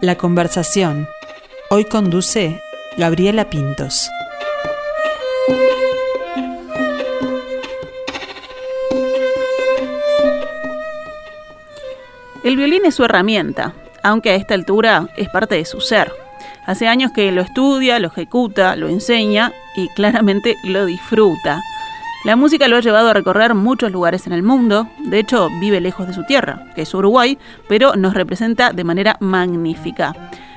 La conversación. Hoy conduce Gabriela Pintos. El violín es su herramienta, aunque a esta altura es parte de su ser. Hace años que lo estudia, lo ejecuta, lo enseña y claramente lo disfruta. La música lo ha llevado a recorrer muchos lugares en el mundo, de hecho vive lejos de su tierra, que es Uruguay, pero nos representa de manera magnífica.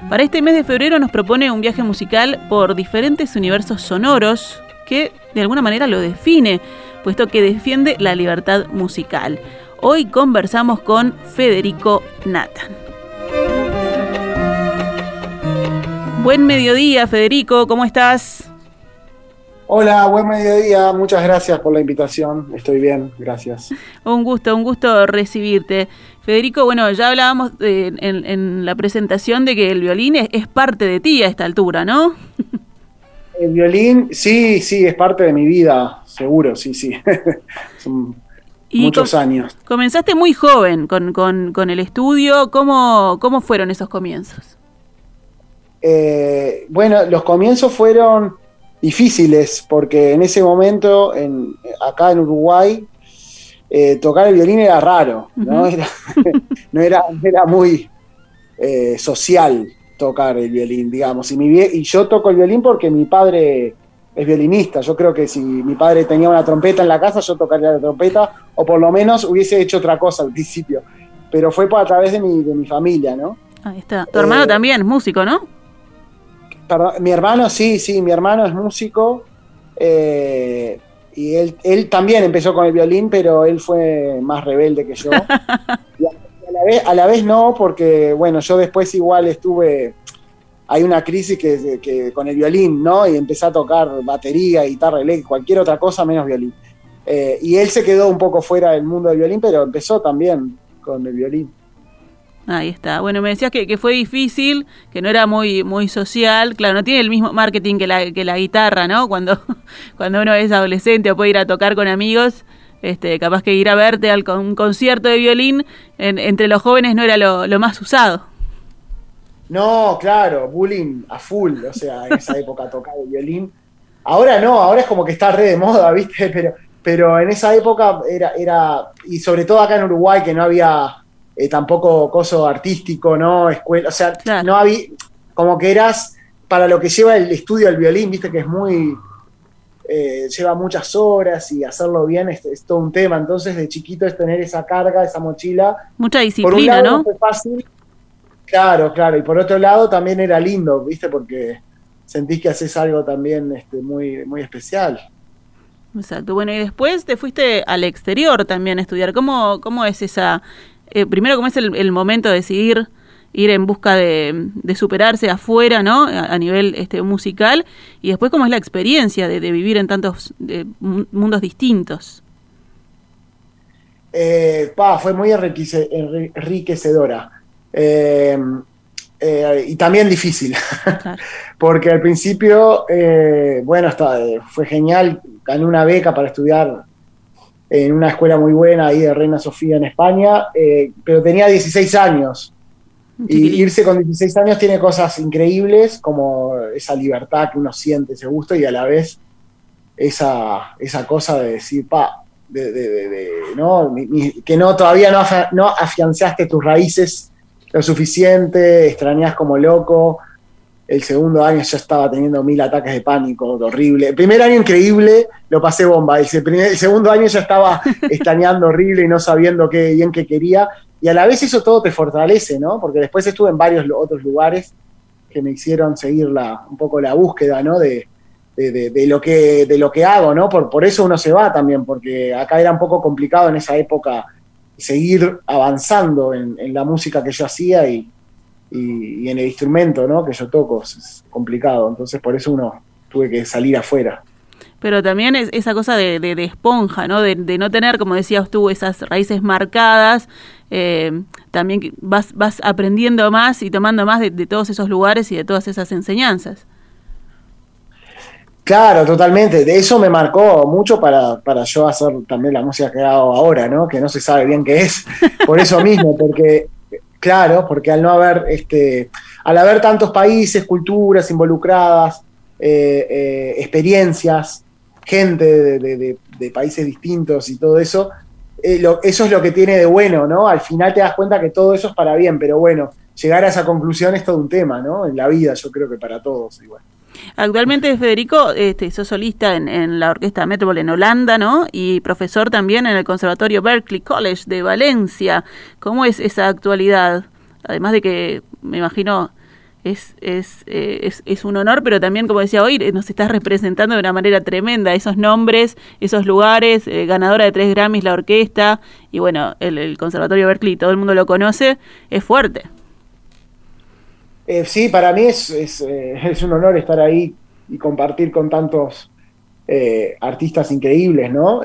Para este mes de febrero nos propone un viaje musical por diferentes universos sonoros que de alguna manera lo define, puesto que defiende la libertad musical. Hoy conversamos con Federico Nathan. Buen mediodía, Federico, ¿cómo estás? Hola, buen mediodía, muchas gracias por la invitación, estoy bien, gracias. Un gusto, un gusto recibirte. Federico, bueno, ya hablábamos en, la presentación de que el violín es, parte de ti a esta altura, ¿no? El violín, sí, sí, es parte de mi vida, seguro, sí, sí. Son muchos años. Comenzaste muy joven con, el estudio, ¿Cómo, ¿cómo fueron esos comienzos? Eh, bueno, los comienzos fueron difíciles porque en ese momento, en, acá en Uruguay, eh, tocar el violín era raro, ¿no? era, no era, era muy eh, social tocar el violín, digamos. Y, mi, y yo toco el violín porque mi padre es violinista. Yo creo que si mi padre tenía una trompeta en la casa, yo tocaría la trompeta, o por lo menos hubiese hecho otra cosa al principio. Pero fue por a través de mi, de mi familia, ¿no? Ahí está. Tu hermano también es músico, ¿no? Mi hermano sí, sí, mi hermano es músico. Eh, y él, él también empezó con el violín, pero él fue más rebelde que yo. a, la vez, no, porque bueno, yo después igual estuve. Hay una crisis que, con el violín, ¿no? Y empecé a tocar batería, guitarra eléctrica, cualquier otra cosa menos violín. Eh, y él se quedó un poco fuera del mundo del violín, pero empezó también con el violín. Ahí está. Bueno, me decías que, fue difícil, que no era muy muy social. Claro, no tiene el mismo marketing que la, que la guitarra, ¿no? Cuando, cuando uno es adolescente o puede ir a tocar con amigos, este, capaz que ir a verte al un concierto de violín entre los jóvenes no era lo, más usado. No, claro, bullying a full, o sea, en esa época tocar el violín. Ahora no, ahora es como que está re de moda, ¿viste? Pero, pero en esa época era, era, y sobre todo acá en Uruguay, que no había eh, tampoco coso artístico, ¿no? Escuela, o sea, no había, como que eras para lo que lleva el estudio del violín, viste que es muy, eh, lleva muchas horas y hacerlo bien es, todo un tema, entonces de chiquito es tener esa carga, esa mochila. Mucha disciplina, ¿no? fue fácil. Claro, claro, y por otro lado también era lindo, viste, porque sentís que haces algo también este, muy, muy especial. Exacto. Bueno, y después te fuiste al exterior también a estudiar. ¿Cómo, cómo es esa, eh, primero cómo es el, momento de decidir ir en busca de, superarse afuera, ¿no? A, nivel este, musical, y después cómo es la experiencia de, vivir en tantos mundos distintos. Eh, fue muy enriquecedora. Eh, y también difícil, porque al principio, bueno, fue genial, gané una beca para estudiar en una escuela muy buena ahí de Reina Sofía en España, eh, pero tenía 16 años. Y irse con 16 años tiene cosas increíbles, como esa libertad que uno siente, ese gusto, y a la vez esa, esa cosa de decir, pa, de, ¿no? que no todavía no, no afianzaste tus raíces lo suficiente, extrañas como loco, el segundo año ya estaba teniendo mil ataques de pánico, horrible. El primer año increíble, lo pasé bomba. El, segundo año ya estaba estañando horrible y no sabiendo qué bien qué quería. Y a la vez eso todo te fortalece, ¿no? Porque después estuve en varios otros lugares que me hicieron seguir la, un poco la búsqueda, ¿no? De, de, lo, que, de lo que hago, ¿no? Por, por eso uno se va también, porque acá era un poco complicado en esa época seguir avanzando en, en la música que yo hacía y, y, en el instrumento ¿no? que yo toco es complicado, entonces por eso uno tuve que salir afuera. Pero también es esa cosa de, de, esponja, ¿no? De, no tener, como decías tú, esas raíces marcadas, eh, también vas, vas aprendiendo más y tomando más de, todos esos lugares y de todas esas enseñanzas. Claro, totalmente. De eso me marcó mucho para, para yo hacer también la música que hago ahora, ¿no? Que no se sabe bien qué es. Por eso mismo, porque Claro, porque al no haber, este, al haber tantos países, culturas involucradas, experiencias, gente de, países distintos y todo eso, eso es lo que tiene de bueno, ¿no? Al final te das cuenta que todo eso es para bien, pero bueno, llegar a esa conclusión es todo un tema, ¿no? En la vida, yo creo que para todos igual. Actualmente, Federico, este, solista en, la Orquesta Metropol en Holanda, ¿no? Y profesor también en el Conservatorio Berkeley College de Valencia. ¿Cómo es esa actualidad? Además de que, me imagino, es, es, eh, es, un honor, pero también, como decía hoy, nos estás representando de una manera tremenda esos nombres, esos lugares, eh, ganadora de tres Grammys la orquesta, y bueno, el, el Conservatorio Berkeley, todo el mundo lo conoce, es fuerte. Eh, sí, para mí es, eh, es, un honor estar ahí y compartir con tantos eh, artistas increíbles, ¿no?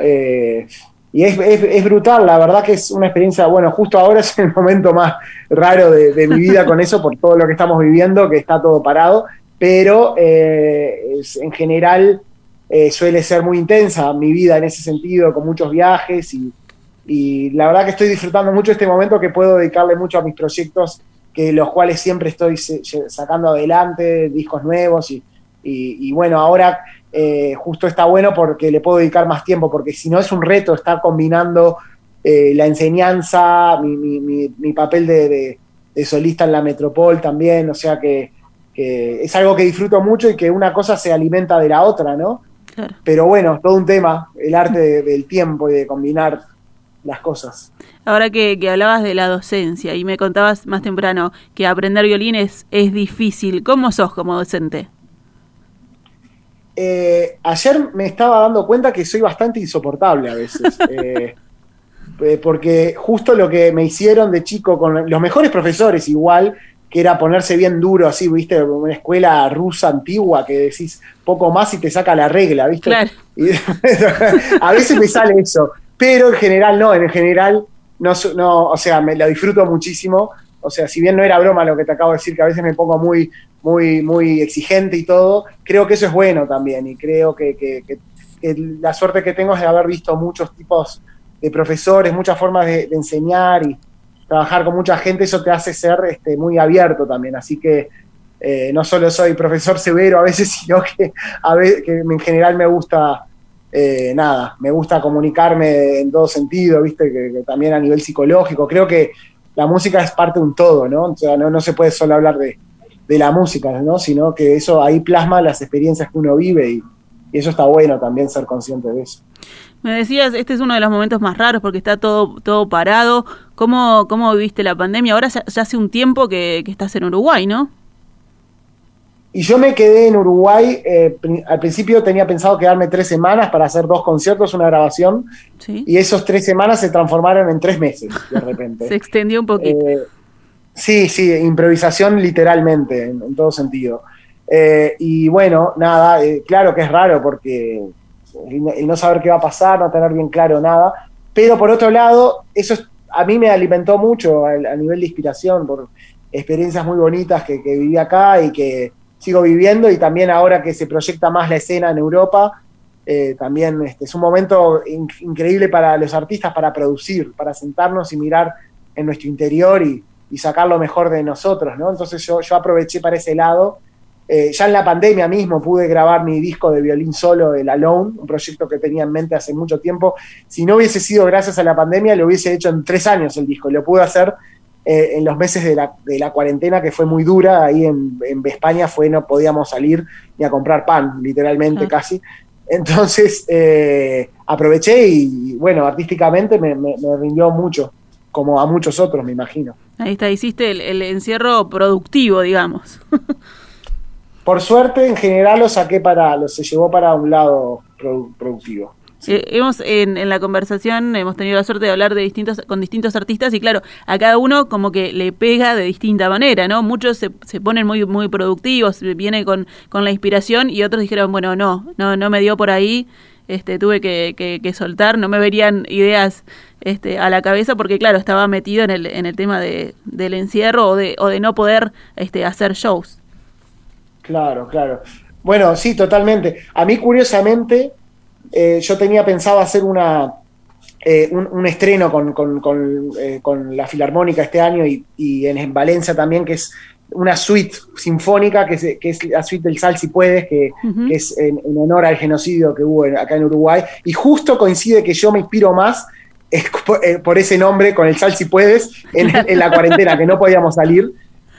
y es, es, brutal, la verdad que es una experiencia, bueno, justo ahora es el momento más raro de, mi vida con eso, por todo lo que estamos viviendo, que está todo parado, pero en general suele ser muy intensa mi vida en ese sentido, con muchos viajes y, y la verdad que estoy disfrutando mucho este momento que puedo dedicarle mucho a mis proyectos que los cuales siempre estoy sacando adelante, discos nuevos y, bueno, ahora eh, justo está bueno porque le puedo dedicar más tiempo, porque si no es un reto estar combinando eh, la enseñanza, mi, papel de, solista en la Metropol también, o sea que, es algo que disfruto mucho y que una cosa se alimenta de la otra, ¿no? Pero bueno, todo un tema, el arte del tiempo y de combinar las cosas. Ahora que, hablabas de la docencia y me contabas más temprano que aprender violín es, difícil, ¿cómo sos como docente? Eh, ayer me estaba dando cuenta que soy bastante insoportable a veces. Eh, eh, porque justo lo que me hicieron de chico con los mejores profesores igual, que era ponerse bien duro así, viste, una escuela rusa antigua que decís poco más y te saca la regla, viste. a veces me sale eso pero en general no, en general no, no, o sea, me la disfruto muchísimo. O sea, si bien no era broma lo que te acabo de decir, que a veces me pongo muy, muy, muy exigente y todo, creo que eso es bueno también. Y creo que, la suerte que tengo es de haber visto muchos tipos de profesores, muchas formas de, enseñar y trabajar con mucha gente, eso te hace ser este, muy abierto también. Así que eh, no solo soy profesor severo a veces, sino que, a veces, que en general me gusta eh, nada, me gusta comunicarme en todo sentido, viste, que, también a nivel psicológico. Creo que la música es parte de un todo, ¿no? O sea, no, se puede solo hablar de, la música, ¿no? Sino que eso ahí plasma las experiencias que uno vive y, eso está bueno también ser consciente de eso. Me decías, este es uno de los momentos más raros porque está todo, todo parado. ¿Cómo, ¿Cómo viviste la pandemia? Ahora ya, hace un tiempo que, que estás en Uruguay, ¿no? Y yo me quedé en Uruguay, eh, al principio tenía pensado quedarme tres semanas para hacer dos conciertos, una grabación, y esos tres semanas se transformaron en tres meses, de repente. se extendió un poquito. Eh, sí, sí, improvisación literalmente, en, todo sentido. Eh, y bueno, nada, claro que es raro porque el, no saber qué va a pasar, no tener bien claro nada, pero por otro lado, eso a mí me alimentó mucho a, nivel de inspiración por experiencias muy bonitas que viví acá y que sigo viviendo y también ahora que se proyecta más la escena en Europa, eh, también este, es un momento increíble para los artistas para producir, para sentarnos y mirar en nuestro interior y, sacar lo mejor de nosotros, ¿no? Entonces yo, yo aproveché para ese lado. Eh, ya en la pandemia mismo pude grabar mi disco de violín solo, el Alone, un proyecto que tenía en mente hace mucho tiempo. Si no hubiese sido gracias a la pandemia, lo hubiese hecho en tres años el disco. Lo pude hacer eh, en los meses de la, de la, cuarentena que fue muy dura, ahí en, en, España fue no podíamos salir ni a comprar pan, literalmente casi. Entonces eh, aproveché y bueno, artísticamente me, me, rindió mucho, como a muchos otros, me imagino. Ahí está, hiciste el, encierro productivo, digamos. Por suerte, en general lo saqué para, lo se llevó para un lado productivo. Eh, hemos en, la conversación hemos tenido la suerte de hablar de distintos con distintos artistas y claro a cada uno como que le pega de distinta manera no muchos se, se ponen muy muy productivos viene con, con la inspiración y otros dijeron bueno no no no me dio por ahí este tuve que, que, soltar no me verían ideas este a la cabeza porque claro estaba metido en el en el tema de, del encierro o de o de no poder este hacer shows. Claro claro. Bueno sí totalmente. A mí curiosamente eh, yo tenía pensado hacer una, eh, un, estreno con, eh, con, la Filarmónica este año y, en, Valencia también, que es una suite sinfónica, que es, que es, la suite del Sal si puedes, que, es en, honor al genocidio que hubo acá en Uruguay. Y justo coincide que yo me inspiro más eh, por, ese nombre, con el Sal si puedes, en, la cuarentena, que no podíamos salir.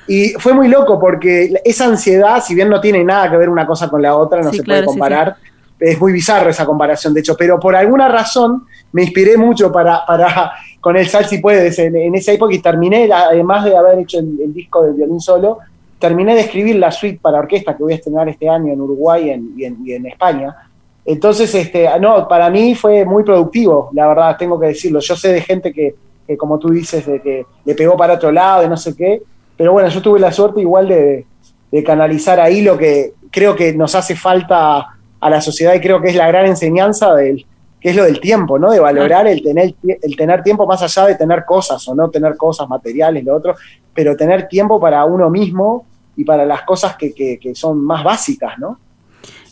Y fue muy loco porque esa ansiedad, si bien no tiene nada que ver una cosa con la otra, no se puede comparar. Es muy bizarro esa comparación, de hecho, pero por alguna razón me inspiré mucho para, para con el Sal si puedes en, esa época y terminé, además de haber hecho el, disco del violín solo, terminé de escribir la suite para orquesta que voy a estrenar este año en Uruguay y, en, España. Entonces, este, no, para mí fue muy productivo, la verdad, tengo que decirlo. Yo sé de gente que, como tú dices, de que le pegó para otro lado, de no sé qué, pero bueno, yo tuve la suerte igual de canalizar ahí lo que creo que nos hace falta a la sociedad y creo que es la gran enseñanza del, que es lo del tiempo, ¿no? De valorar el tener, el tener tiempo más allá de tener cosas o no tener cosas materiales, lo otro, pero tener tiempo para uno mismo y para las cosas que, que, son más básicas, ¿no?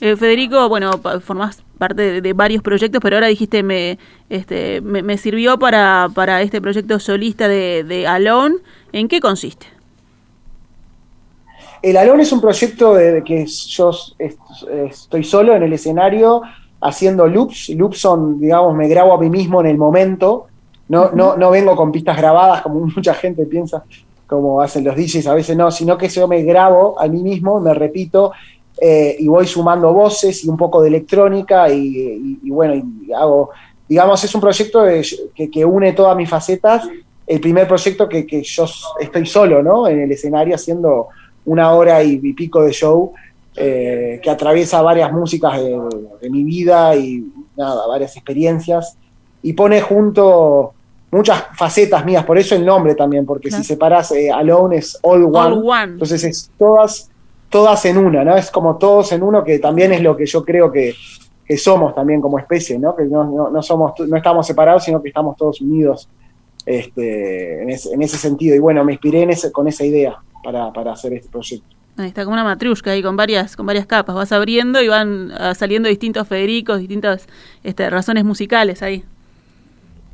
Eh, Federico, bueno, formás parte de, varios proyectos, pero ahora dijiste me, este, me, sirvió para, para, este proyecto solista de, de Alone. ¿En qué consiste? El Alone es un proyecto de que yo estoy solo en el escenario haciendo loops. Loops son, digamos, me grabo a mí mismo en el momento. No, no, no vengo con pistas grabadas como mucha gente piensa, como hacen los DJs a veces, no, sino que yo me grabo a mí mismo, me repito eh, y voy sumando voces y un poco de electrónica y, bueno, y hago, digamos, es un proyecto que, une todas mis facetas. El primer proyecto que, yo estoy solo, ¿no? En el escenario haciendo una hora y pico de show eh, que atraviesa varias músicas de, mi vida y nada, varias experiencias, y pone junto muchas facetas mías, por eso el nombre también, porque si separas eh, Alone es all one, entonces es todas, todas en una, ¿no? Es como todos en uno, que también es lo que yo creo que, somos también como especie, ¿no? Que no, somos, no estamos separados, sino que estamos todos unidos este, en, ese, sentido. Y bueno, me inspiré en ese, con esa idea para, para hacer este proyecto. Ahí está como una matrushka ahí con varias, con varias capas. Vas abriendo y van ah, saliendo distintos Federicos, distintas este, razones musicales ahí.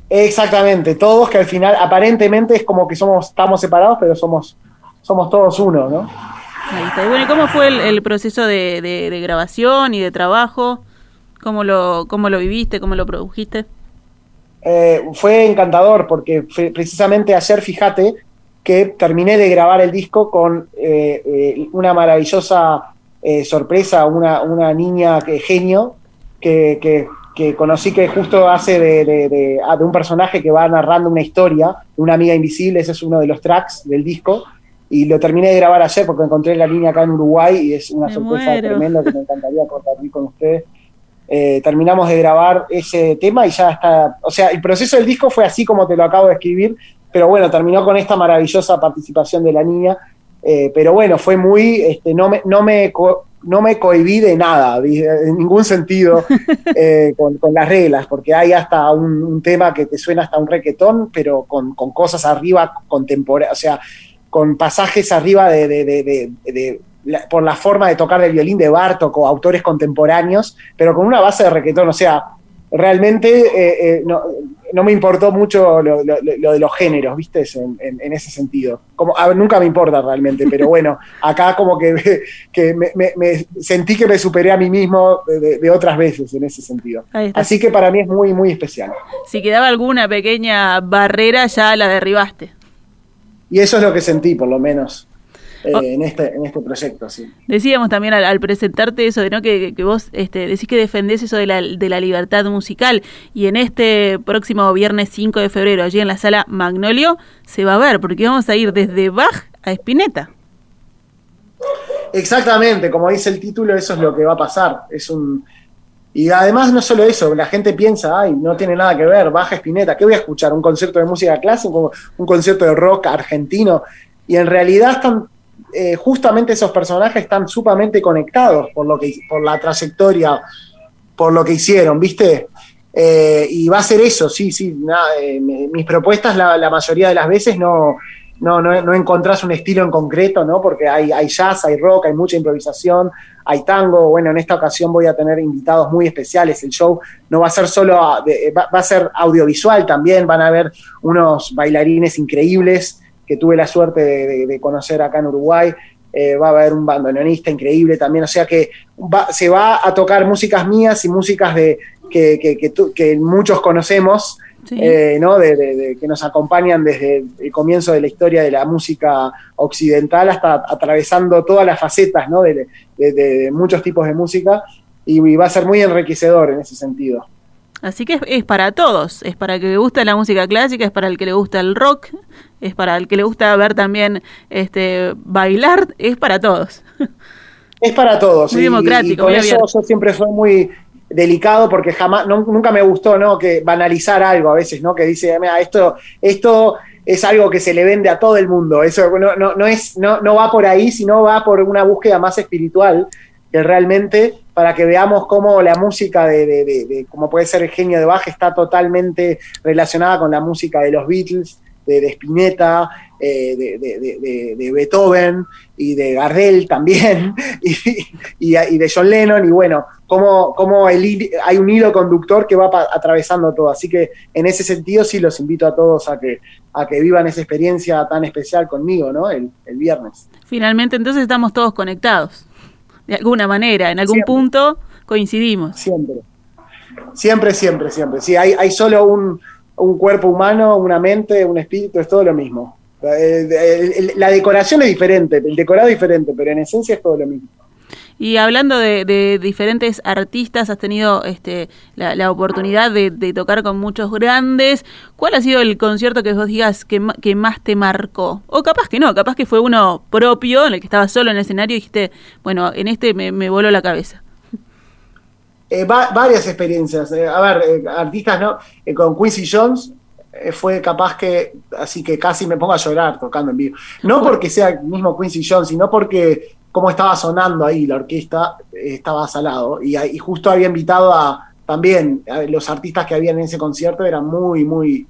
Exactamente, todos que al final aparentemente es como que somos, estamos separados, pero somos, somos todos uno, ¿no? Ahí está. Y bueno, ¿y cómo fue el, proceso de, grabación y de trabajo? ¿Cómo lo, cómo lo viviste? ¿Cómo lo produjiste? Eh, fue encantador porque precisamente ayer, fíjate, que terminé de grabar el disco con eh, eh, una maravillosa eh, sorpresa, una, una, niña que genio, que, conocí que justo hace de, ah, de, un personaje que va narrando una historia, una amiga invisible, ese es uno de los tracks del disco, y lo terminé de grabar ayer porque encontré la línea acá en Uruguay y es una sorpresa tremenda que me encantaría compartir con ustedes. terminamos de grabar ese tema y ya está, o sea, el proceso del disco fue así como te lo acabo de escribir, pero bueno, terminó con esta maravillosa participación de la niña. Eh, pero bueno, fue muy, este, no me, no me, no me cohibí de nada, en ningún sentido, eh, con, las reglas, porque hay hasta un, tema que te suena hasta un requetón, pero con, cosas arriba contemporáneas, o sea, con pasajes arriba de, por la forma de tocar el violín de Bartok o autores contemporáneos, pero con una base de requetón, o sea, realmente eh, eh, no, me importó mucho lo, de los géneros, ¿viste? En, ese sentido. Como, nunca me importa realmente, pero bueno, acá como que, me, sentí que me superé a mí mismo de, otras veces en ese sentido. Así que para mí es muy, muy especial. Si quedaba alguna pequeña barrera, ya la derribaste. Y eso es lo que sentí, por lo menos. Eh, oh. en, este, en este proyecto, sí. Decíamos también al, presentarte eso de no que, vos este, decís que defendés eso de la, de la libertad musical y en este próximo viernes 5 de febrero allí en la sala Magnolio se va a ver porque vamos a ir desde Bach a Spinetta. Exactamente, como dice el título, eso es lo que va a pasar. Es un y además no solo eso, la gente piensa, ay, no tiene nada que ver, baja Spinetta, ¿qué voy a escuchar? ¿Un concierto de música clásica? ¿Un concierto de rock argentino? Y en realidad están eh, justamente esos personajes están sumamente conectados por, lo que, por la trayectoria, por lo que hicieron, ¿viste? Eh, y va a ser eso, sí, sí. Eh, mis propuestas la, mayoría de las veces no, no, no, encontrás un estilo en concreto, ¿no? Porque hay, jazz, hay rock, hay mucha improvisación, hay tango. Bueno, en esta ocasión voy a tener invitados muy especiales. El show no va a ser solo, va, a ser audiovisual también, van a haber unos bailarines increíbles que tuve la suerte de, conocer acá en Uruguay. Eh, va a haber un bandoneonista increíble también, o sea que se va a tocar músicas mías y músicas de, que, que muchos conocemos, eh, ¿no? De, que nos acompañan desde el comienzo de la historia de la música occidental hasta atravesando todas las facetas ¿no? de, muchos tipos de música y, va a ser muy enriquecedor en ese sentido. Así que es, para todos, es para el que le gusta la música clásica, es para el que le gusta el rock, es para el que le gusta ver también este bailar, es para todos. Es para todos. Muy democrático. Y, eso yo siempre fue muy, delicado porque jamás, nunca me gustó, ¿no? Que banalizar algo a veces, ¿no? Que dice, mira, esto, esto es algo que se le vende a todo el mundo. Eso no, no, es, no, no va por ahí, sino va por una búsqueda más espiritual que realmente para que veamos cómo la música de, de, como puede ser el genio de Bach está totalmente relacionada con la música de los Beatles, de, Spinetta, eh, de, Beethoven y de Gardel también, y, de John Lennon, y bueno, cómo, el, hay un hilo conductor que va atravesando todo. Así que en ese sentido sí los invito a todos a que, a que vivan esa experiencia tan especial conmigo, ¿no? El, viernes. Finalmente, entonces estamos todos conectados, de alguna manera, en algún punto coincidimos. Siempre. Siempre, siempre, siempre. Sí, hay, hay solo un, un cuerpo humano, una mente, un espíritu, es todo lo mismo. Eh, la decoración es diferente, el decorado es diferente, pero en esencia es todo lo mismo. Y hablando de, diferentes artistas, has tenido este, la, oportunidad de, tocar con muchos grandes. ¿Cuál ha sido el concierto que vos digas que, que, más te marcó? O capaz que no, capaz que fue uno propio, en el que estabas solo en el escenario y dijiste, bueno, en este me, me voló la cabeza. Eh, varias experiencias. Eh, a ver, eh, artistas, ¿no? con Quincy Jones fue capaz que, así que casi me pongo a llorar tocando en vivo. No porque sea el mismo Quincy Jones, sino porque como estaba sonando ahí la orquesta, estaba salado. Y, justo había invitado a también los artistas que habían en ese concierto, eran muy, muy,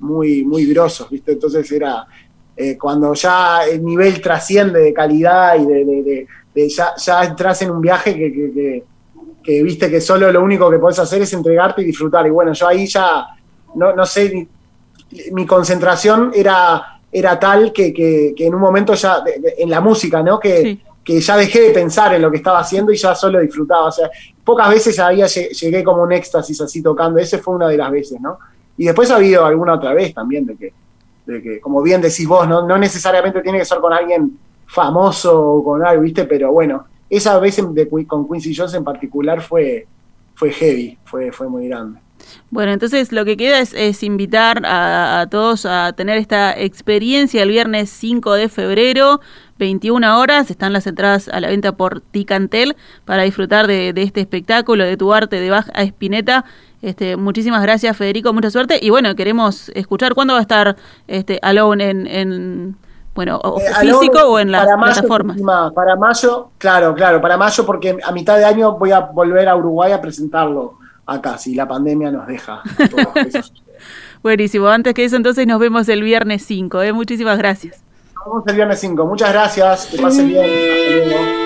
muy, muy grosos, ¿viste? Entonces era cuando ya el nivel trasciende de calidad y de, ya, ya entras en un viaje que que viste que solo lo único que podés hacer es entregarte y disfrutar. Y bueno, yo ahí ya, no, no sé, mi, concentración era, era tal que, en un momento ya, en la música, ¿no? Que, que ya dejé de pensar en lo que estaba haciendo y ya solo disfrutaba. O sea, pocas veces había, llegué como un éxtasis así tocando. Ese fue una de las veces, ¿no? Y después ha habido alguna otra vez también de que, de que como bien decís vos, no, no necesariamente tiene que ser con alguien famoso o con algo, ¿viste? Pero bueno, esa vez con Quincy Jones en particular fue, fue heavy, fue, fue muy grande. Bueno, entonces lo que queda es, invitar a, todos a tener esta experiencia el viernes 5 de febrero, 21 horas. Están las entradas a la venta por Ticantel para disfrutar de, este espectáculo, de tu arte de Baja Espineta. Este, muchísimas gracias, Federico. Mucha suerte. Y bueno, queremos escuchar cuándo va a estar este, Alone en bueno, o eh, físico o en la plataforma. Para mayo, claro, claro, para mayo, porque a mitad de año voy a volver a Uruguay a presentarlo acá, si la pandemia nos deja. Buenísimo, antes que eso entonces nos vemos el viernes 5, ¿eh? muchísimas gracias. El viernes 5, muchas gracias, que pasen bien, hasta luego.